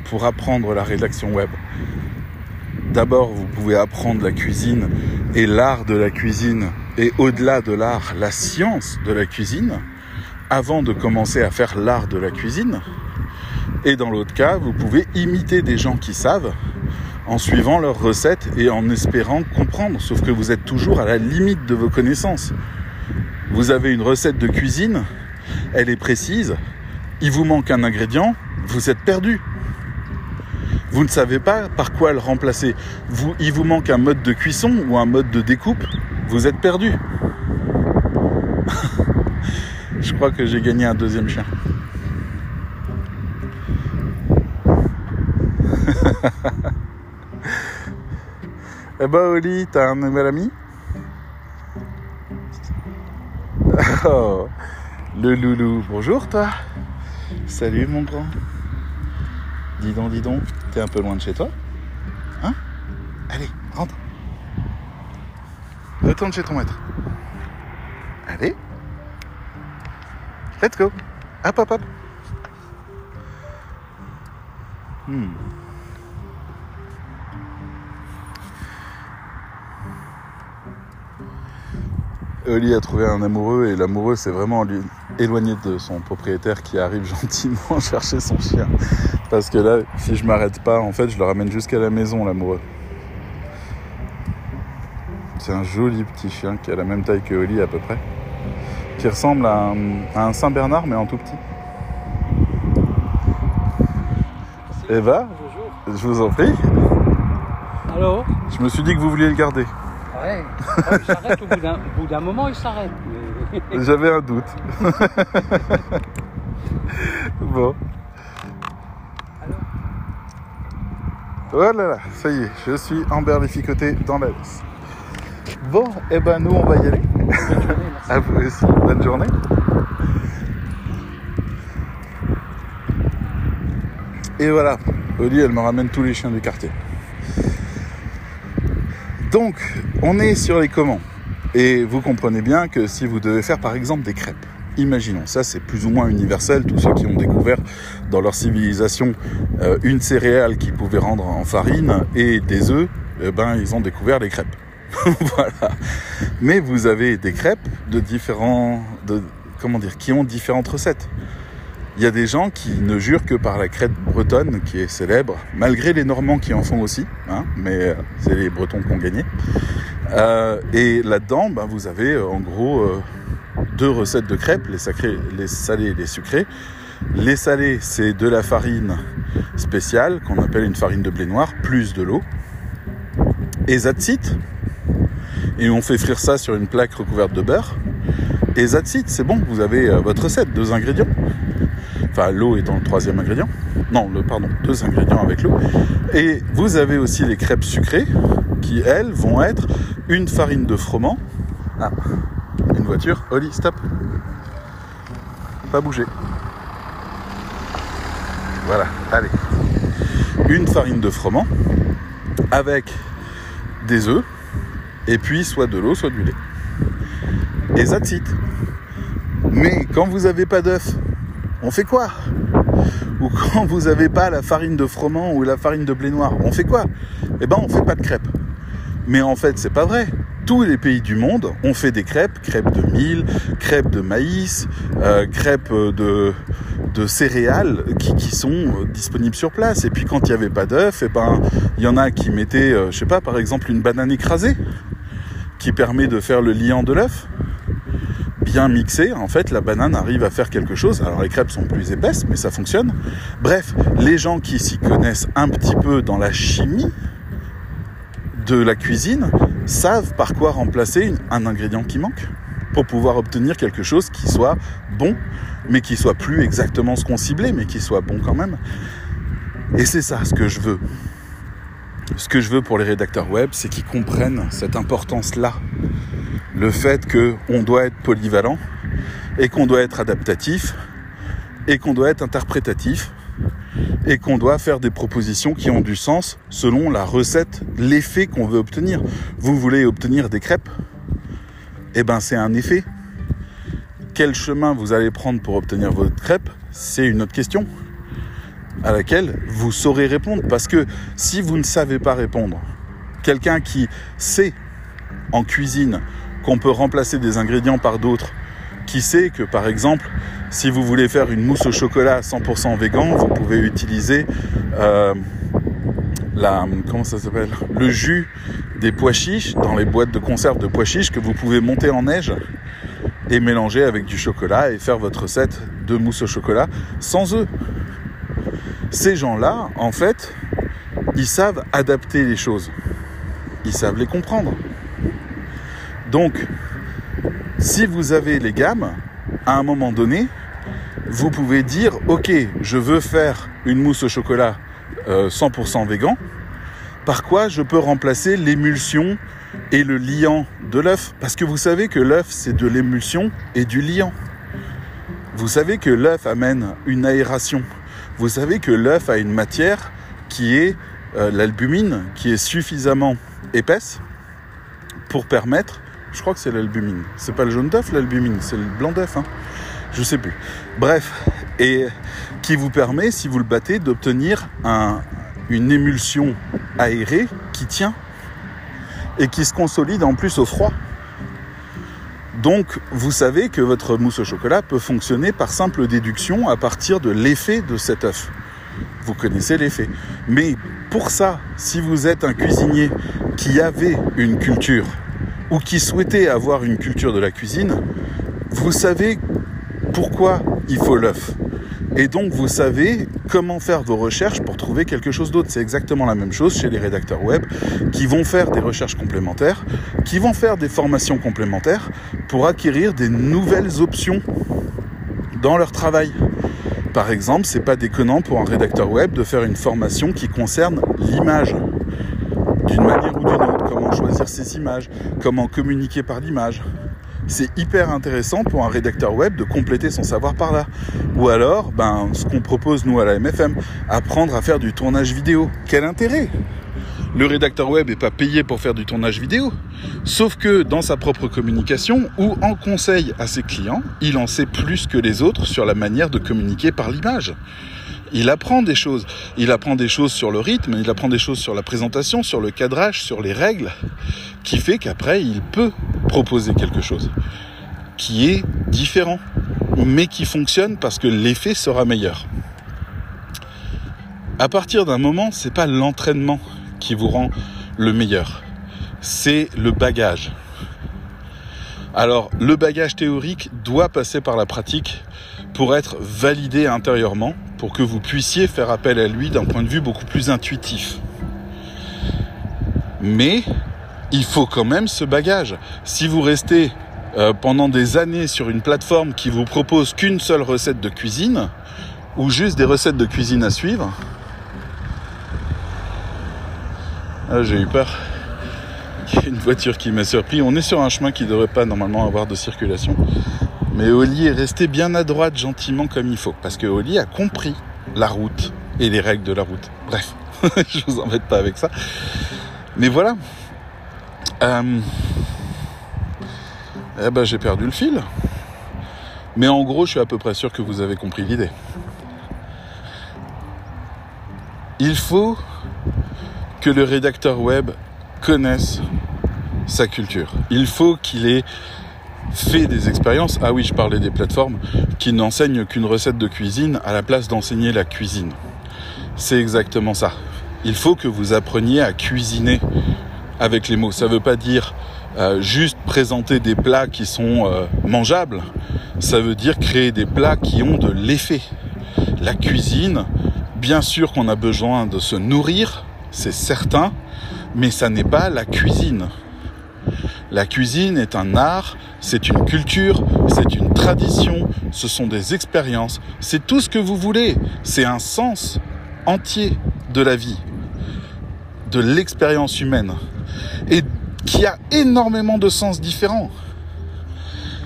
pour apprendre la rédaction web. D'abord, vous pouvez apprendre la cuisine et l'art de la cuisine, et au-delà de l'art, la science de la cuisine, avant de commencer à faire l'art de la cuisine. Et dans l'autre cas, vous pouvez imiter des gens qui savent en suivant leurs recettes et en espérant comprendre. Sauf que vous êtes toujours à la limite de vos connaissances. Vous avez une recette de cuisine, elle est précise, il vous manque un ingrédient, vous êtes perdu. Vous ne savez pas par quoi le remplacer. Vous, il vous manque un mode de cuisson ou un mode de découpe, vous êtes perdu. Je crois que j'ai gagné un deuxième chien. Eh ben Oli, t'as un nouvel ami? Oh, le loulou. Bonjour toi. Salut mon grand. Dis donc, dis donc, t'es un peu loin de chez toi Hein? Allez, rentre. Retourne chez ton maître. Allez. Let's go. Hop, hop, hop. Hmm. Oli a trouvé un amoureux et l'amoureux s'est vraiment éloigné de son propriétaire qui arrive gentiment chercher son chien. Parce que là, si je m'arrête pas, en fait, je le ramène jusqu'à la maison, l'amoureux. C'est un joli petit chien qui a la même taille que Oli à peu près. Qui ressemble à un, Saint-Bernard mais en tout petit. Eva, Bonjour. je vous en prie. Alors Je me suis dit que vous vouliez le garder. Ouais. il s'arrête au bout d'un moment, il s'arrête. J'avais un doute. bon. Oh là là, ça y est, je suis emberlificoté dans la laisse. Bon, et eh ben nous on va y aller. Bonne journée, merci. À vous aussi, bonne journée. Et voilà, Oli elle me ramène tous les chiens du quartier. Donc, on est sur les comment. Et vous comprenez bien que si vous devez faire par exemple des crêpes, imaginons, ça c'est plus ou moins universel, tous ceux qui ont découvert dans leur civilisation euh, une céréale qui pouvait rendre en farine et des œufs, eh ben ils ont découvert les crêpes. voilà. Mais vous avez des crêpes de différents, comment dire, qui ont différentes recettes. Il y a des gens qui ne jurent que par la crête bretonne qui est célèbre, malgré les Normands qui en font aussi, hein, mais euh, c'est les Bretons qui ont gagné. Euh, et là-dedans, ben, vous avez en gros deux recettes de crêpes, les, sacrés, les salés et les sucrés. Les salés, c'est de la farine spéciale qu'on appelle une farine de blé noir, plus de l'eau. Et zatzit. Et on fait frire ça sur une plaque recouverte de beurre. Et zatzit, c'est bon, vous avez euh, votre recette, deux ingrédients. Enfin, l'eau étant le troisième ingrédient. Non, le, pardon, deux ingrédients avec l'eau. Et vous avez aussi les crêpes sucrées, qui elles vont être une farine de froment. Ah, une voiture. Oli, stop. Pas bouger. Voilà, allez. Une farine de froment avec des œufs et puis soit de l'eau, soit du lait. Et that's it. Mais quand vous n'avez pas d'œufs, on fait quoi? Ou quand vous n'avez pas la farine de froment ou la farine de blé noir, on fait quoi? Eh ben on fait pas de crêpes. Mais en fait, c'est pas vrai. Tous les pays du monde ont fait des crêpes, crêpes de mil, crêpes de maïs, euh, crêpes de, de céréales qui, qui, sont disponibles sur place. Et puis quand il n'y avait pas d'œufs, eh ben il y en a qui mettaient, euh, je sais pas, par exemple une banane écrasée qui permet de faire le liant de l'œuf. Bien mixé, en fait, la banane arrive à faire quelque chose. Alors les crêpes sont plus épaisses, mais ça fonctionne. Bref, les gens qui s'y connaissent un petit peu dans la chimie de la cuisine savent par quoi remplacer un ingrédient qui manque pour pouvoir obtenir quelque chose qui soit bon, mais qui soit plus exactement ce qu'on ciblait, mais qui soit bon quand même. Et c'est ça ce que je veux. Ce que je veux pour les rédacteurs web, c'est qu'ils comprennent cette importance-là. Le fait qu'on doit être polyvalent et qu'on doit être adaptatif et qu'on doit être interprétatif et qu'on doit faire des propositions qui ont du sens selon la recette, l'effet qu'on veut obtenir. Vous voulez obtenir des crêpes? Eh ben c'est un effet. Quel chemin vous allez prendre pour obtenir votre crêpe C'est une autre question à laquelle vous saurez répondre. Parce que si vous ne savez pas répondre, quelqu'un qui sait en cuisine qu'on peut remplacer des ingrédients par d'autres, qui sait que par exemple, si vous voulez faire une mousse au chocolat 100% végan, vous pouvez utiliser euh, la comment ça s'appelle le jus des pois chiches dans les boîtes de conserve de pois chiches que vous pouvez monter en neige et mélanger avec du chocolat et faire votre recette de mousse au chocolat sans œufs. Ces gens-là, en fait, ils savent adapter les choses. Ils savent les comprendre. Donc, si vous avez les gammes, à un moment donné, vous pouvez dire, ok, je veux faire une mousse au chocolat euh, 100% végan. Par quoi je peux remplacer l'émulsion et le liant de l'œuf? Parce que vous savez que l'œuf, c'est de l'émulsion et du liant. Vous savez que l'œuf amène une aération. Vous savez que l'œuf a une matière qui est euh, l'albumine, qui est suffisamment épaisse pour permettre je crois que c'est l'albumine. C'est pas le jaune d'œuf, l'albumine, c'est le blanc d'œuf. Hein. Je sais plus. Bref, et qui vous permet, si vous le battez, d'obtenir un, une émulsion aérée qui tient et qui se consolide en plus au froid. Donc, vous savez que votre mousse au chocolat peut fonctionner par simple déduction à partir de l'effet de cet œuf. Vous connaissez l'effet. Mais pour ça, si vous êtes un cuisinier qui avait une culture ou qui souhaitait avoir une culture de la cuisine, vous savez pourquoi il faut l'œuf. Et donc vous savez comment faire vos recherches pour trouver quelque chose d'autre. C'est exactement la même chose chez les rédacteurs web qui vont faire des recherches complémentaires, qui vont faire des formations complémentaires pour acquérir des nouvelles options dans leur travail. Par exemple, c'est pas déconnant pour un rédacteur web de faire une formation qui concerne l'image d'une manière ou d'une autre, choisir ses images, comment communiquer par l'image. C'est hyper intéressant pour un rédacteur web de compléter son savoir par là. Ou alors, ben, ce qu'on propose nous à la MFM, apprendre à faire du tournage vidéo. Quel intérêt? Le rédacteur web n'est pas payé pour faire du tournage vidéo. Sauf que dans sa propre communication ou en conseil à ses clients, il en sait plus que les autres sur la manière de communiquer par l'image. Il apprend des choses. Il apprend des choses sur le rythme, il apprend des choses sur la présentation, sur le cadrage, sur les règles, qui fait qu'après, il peut proposer quelque chose qui est différent, mais qui fonctionne parce que l'effet sera meilleur. À partir d'un moment, c'est pas l'entraînement qui vous rend le meilleur, c'est le bagage. Alors, le bagage théorique doit passer par la pratique pour être validé intérieurement, pour que vous puissiez faire appel à lui d'un point de vue beaucoup plus intuitif. Mais il faut quand même ce bagage. Si vous restez euh, pendant des années sur une plateforme qui vous propose qu'une seule recette de cuisine, ou juste des recettes de cuisine à suivre, ah, j'ai eu peur. Il y a une voiture qui m'a surpris. On est sur un chemin qui ne devrait pas normalement avoir de circulation. Mais Oli est resté bien à droite gentiment comme il faut. Parce que Oli a compris la route et les règles de la route. Bref, je vous embête pas avec ça. Mais voilà. Euh... Eh ben j'ai perdu le fil. Mais en gros, je suis à peu près sûr que vous avez compris l'idée. Il faut que le rédacteur web connaisse sa culture. Il faut qu'il ait fait des expériences. Ah oui, je parlais des plateformes qui n'enseignent qu'une recette de cuisine à la place d'enseigner la cuisine. C'est exactement ça. Il faut que vous appreniez à cuisiner avec les mots. Ça ne veut pas dire euh, juste présenter des plats qui sont euh, mangeables. Ça veut dire créer des plats qui ont de l'effet. La cuisine, bien sûr qu'on a besoin de se nourrir, c'est certain, mais ça n'est pas la cuisine. La cuisine est un art, c'est une culture, c'est une tradition, ce sont des expériences, c'est tout ce que vous voulez, c'est un sens entier de la vie, de l'expérience humaine, et qui a énormément de sens différents.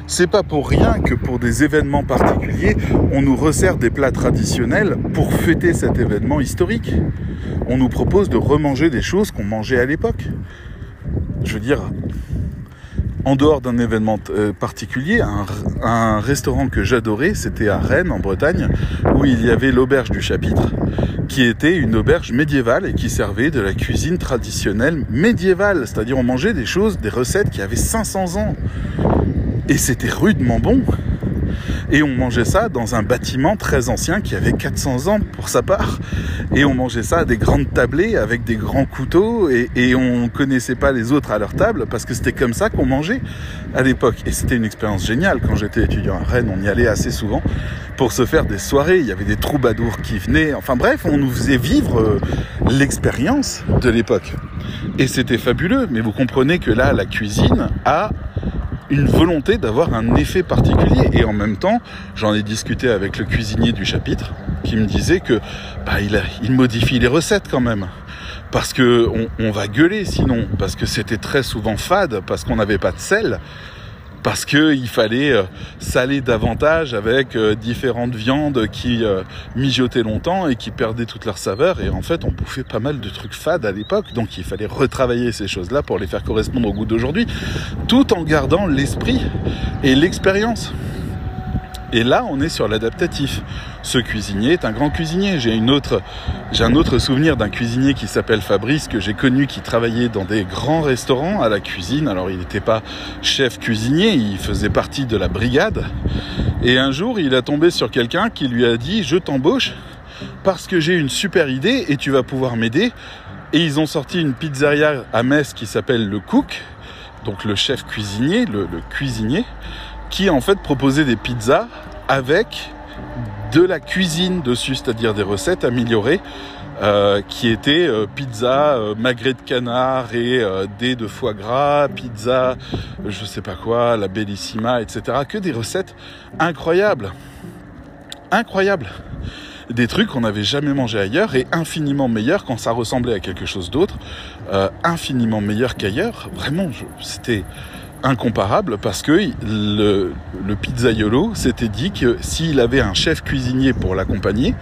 C'est pas pour rien que pour des événements particuliers, on nous resserre des plats traditionnels pour fêter cet événement historique. On nous propose de remanger des choses qu'on mangeait à l'époque. Je veux dire, en dehors d'un événement euh, particulier, un, un restaurant que j'adorais, c'était à Rennes, en Bretagne, où il y avait l'auberge du chapitre, qui était une auberge médiévale et qui servait de la cuisine traditionnelle médiévale. C'est-à-dire on mangeait des choses, des recettes qui avaient 500 ans. Et c'était rudement bon. Et on mangeait ça dans un bâtiment très ancien qui avait 400 ans pour sa part. Et on mangeait ça à des grandes tablées avec des grands couteaux et, on connaissait pas les autres à leur table parce que c'était comme ça qu'on mangeait à l'époque. Et c'était une expérience géniale. Quand j'étais étudiant à Rennes, on y allait assez souvent pour se faire des soirées. Il y avait des troubadours qui venaient. Enfin bref, on nous faisait vivre euh, l'expérience de l'époque. Et c'était fabuleux. Mais vous comprenez que là, la cuisine a une volonté d'avoir un effet particulier. Et en même temps, j'en ai discuté avec le cuisinier du chapitre, qui me disait que bah, il, modifie les recettes quand même. Parce que on, on va gueuler sinon, parce que c'était très souvent fade, parce qu'on n'avait pas de sel parce qu'il fallait euh, saler davantage avec euh, différentes viandes qui euh, mijotaient longtemps et qui perdaient toute leur saveur. Et en fait, on bouffait pas mal de trucs fades à l'époque, donc il fallait retravailler ces choses-là pour les faire correspondre au goût d'aujourd'hui, tout en gardant l'esprit et l'expérience. Et là, on est sur l'adaptatif. Ce cuisinier est un grand cuisinier. J'ai une autre, j'ai un autre souvenir d'un cuisinier qui s'appelle Fabrice que j'ai connu, qui travaillait dans des grands restaurants à la cuisine. Alors, il n'était pas chef cuisinier, il faisait partie de la brigade. Et un jour, il a tombé sur quelqu'un qui lui a dit "Je t'embauche parce que j'ai une super idée et tu vas pouvoir m'aider." Et ils ont sorti une pizzeria à Metz qui s'appelle le Cook, donc le chef cuisinier, le, le cuisinier qui en fait proposait des pizzas avec de la cuisine dessus, c'est-à-dire des recettes améliorées, euh, qui étaient euh, pizza euh, magret de canard et euh, dés de foie gras, pizza je sais pas quoi, la bellissima, etc. Que des recettes incroyables, incroyables. Des trucs qu'on n'avait jamais mangé ailleurs et infiniment meilleurs quand ça ressemblait à quelque chose d'autre, infiniment meilleur qu'ailleurs. Vraiment, c'était incomparable parce que le, le pizzaiolo s'était dit que s'il avait un chef cuisinier pour l'accompagner,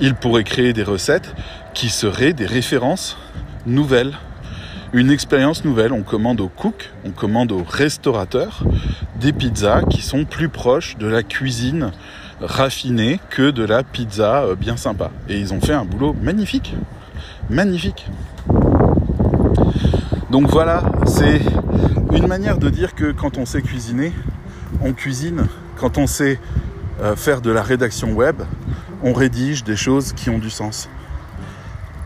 il pourrait créer des recettes qui seraient des références nouvelles. Une expérience nouvelle. On commande au cook, on commande au restaurateur des pizzas qui sont plus proches de la cuisine raffinée que de la pizza euh, bien sympa. Et ils ont fait un boulot magnifique. Magnifique. Donc voilà, c'est une manière de dire que quand on sait cuisiner, on cuisine. Quand on sait euh, faire de la rédaction web, on rédige des choses qui ont du sens.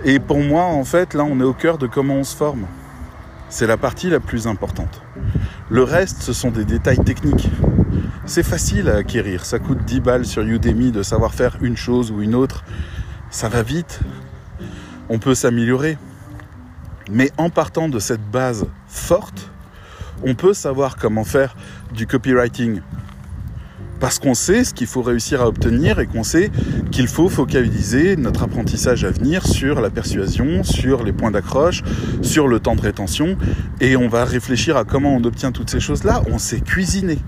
Et pour moi, en fait, là, on est au cœur de comment on se forme. C'est la partie la plus importante. Le reste, ce sont des détails techniques. C'est facile à acquérir. Ça coûte 10 balles sur Udemy de savoir faire une chose ou une autre. Ça va vite. On peut s'améliorer. Mais en partant de cette base forte, on peut savoir comment faire du copywriting. Parce qu'on sait ce qu'il faut réussir à obtenir et qu'on sait qu'il faut focaliser notre apprentissage à venir sur la persuasion, sur les points d'accroche, sur le temps de rétention. Et on va réfléchir à comment on obtient toutes ces choses-là. On sait cuisiner.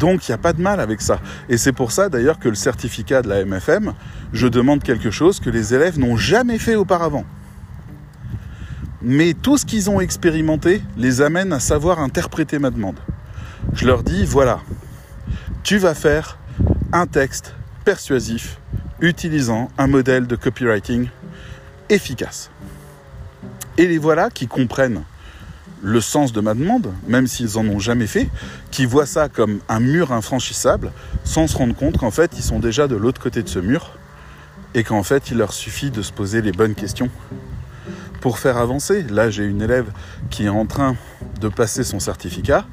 Donc il n'y a pas de mal avec ça. Et c'est pour ça d'ailleurs que le certificat de la MFM, je demande quelque chose que les élèves n'ont jamais fait auparavant. Mais tout ce qu'ils ont expérimenté les amène à savoir interpréter ma demande. Je leur dis, voilà, tu vas faire un texte persuasif utilisant un modèle de copywriting efficace. Et les voilà qui comprennent le sens de ma demande, même s'ils en ont jamais fait, qui voient ça comme un mur infranchissable, sans se rendre compte qu'en fait ils sont déjà de l'autre côté de ce mur et qu'en fait il leur suffit de se poser les bonnes questions pour faire avancer. Là j'ai une élève qui est en train de passer son certificat.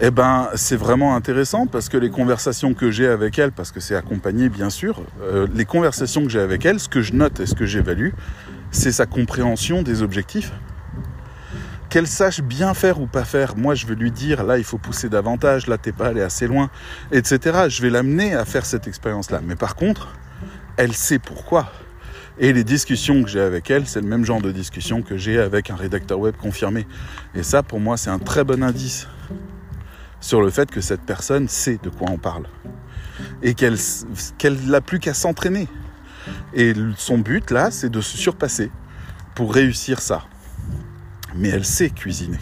Eh ben, c'est vraiment intéressant parce que les conversations que j'ai avec elle, parce que c'est accompagné bien sûr, euh, les conversations que j'ai avec elle, ce que je note et ce que j'évalue, c'est sa compréhension des objectifs qu'elle sache bien faire ou pas faire. Moi, je veux lui dire, là, il faut pousser davantage, là, t'es pas allé assez loin, etc. Je vais l'amener à faire cette expérience-là. Mais par contre, elle sait pourquoi. Et les discussions que j'ai avec elle, c'est le même genre de discussion que j'ai avec un rédacteur web confirmé. Et ça, pour moi, c'est un très bon indice sur le fait que cette personne sait de quoi on parle. Et qu'elle n'a plus qu'à s'entraîner. Et son but, là, c'est de se surpasser pour réussir ça mais elle sait cuisiner.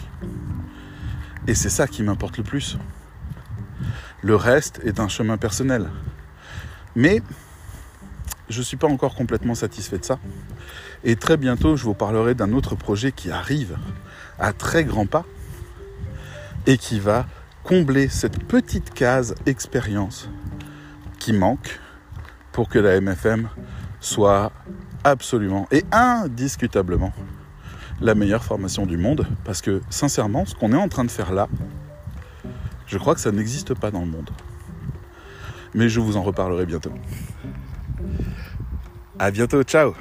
Et c'est ça qui m'importe le plus. Le reste est un chemin personnel. Mais je ne suis pas encore complètement satisfait de ça. Et très bientôt, je vous parlerai d'un autre projet qui arrive à très grands pas et qui va combler cette petite case expérience qui manque pour que la MFM soit absolument et indiscutablement la meilleure formation du monde. Parce que sincèrement, ce qu'on est en train de faire là, je crois que ça n'existe pas dans le monde. Mais je vous en reparlerai bientôt. À bientôt, ciao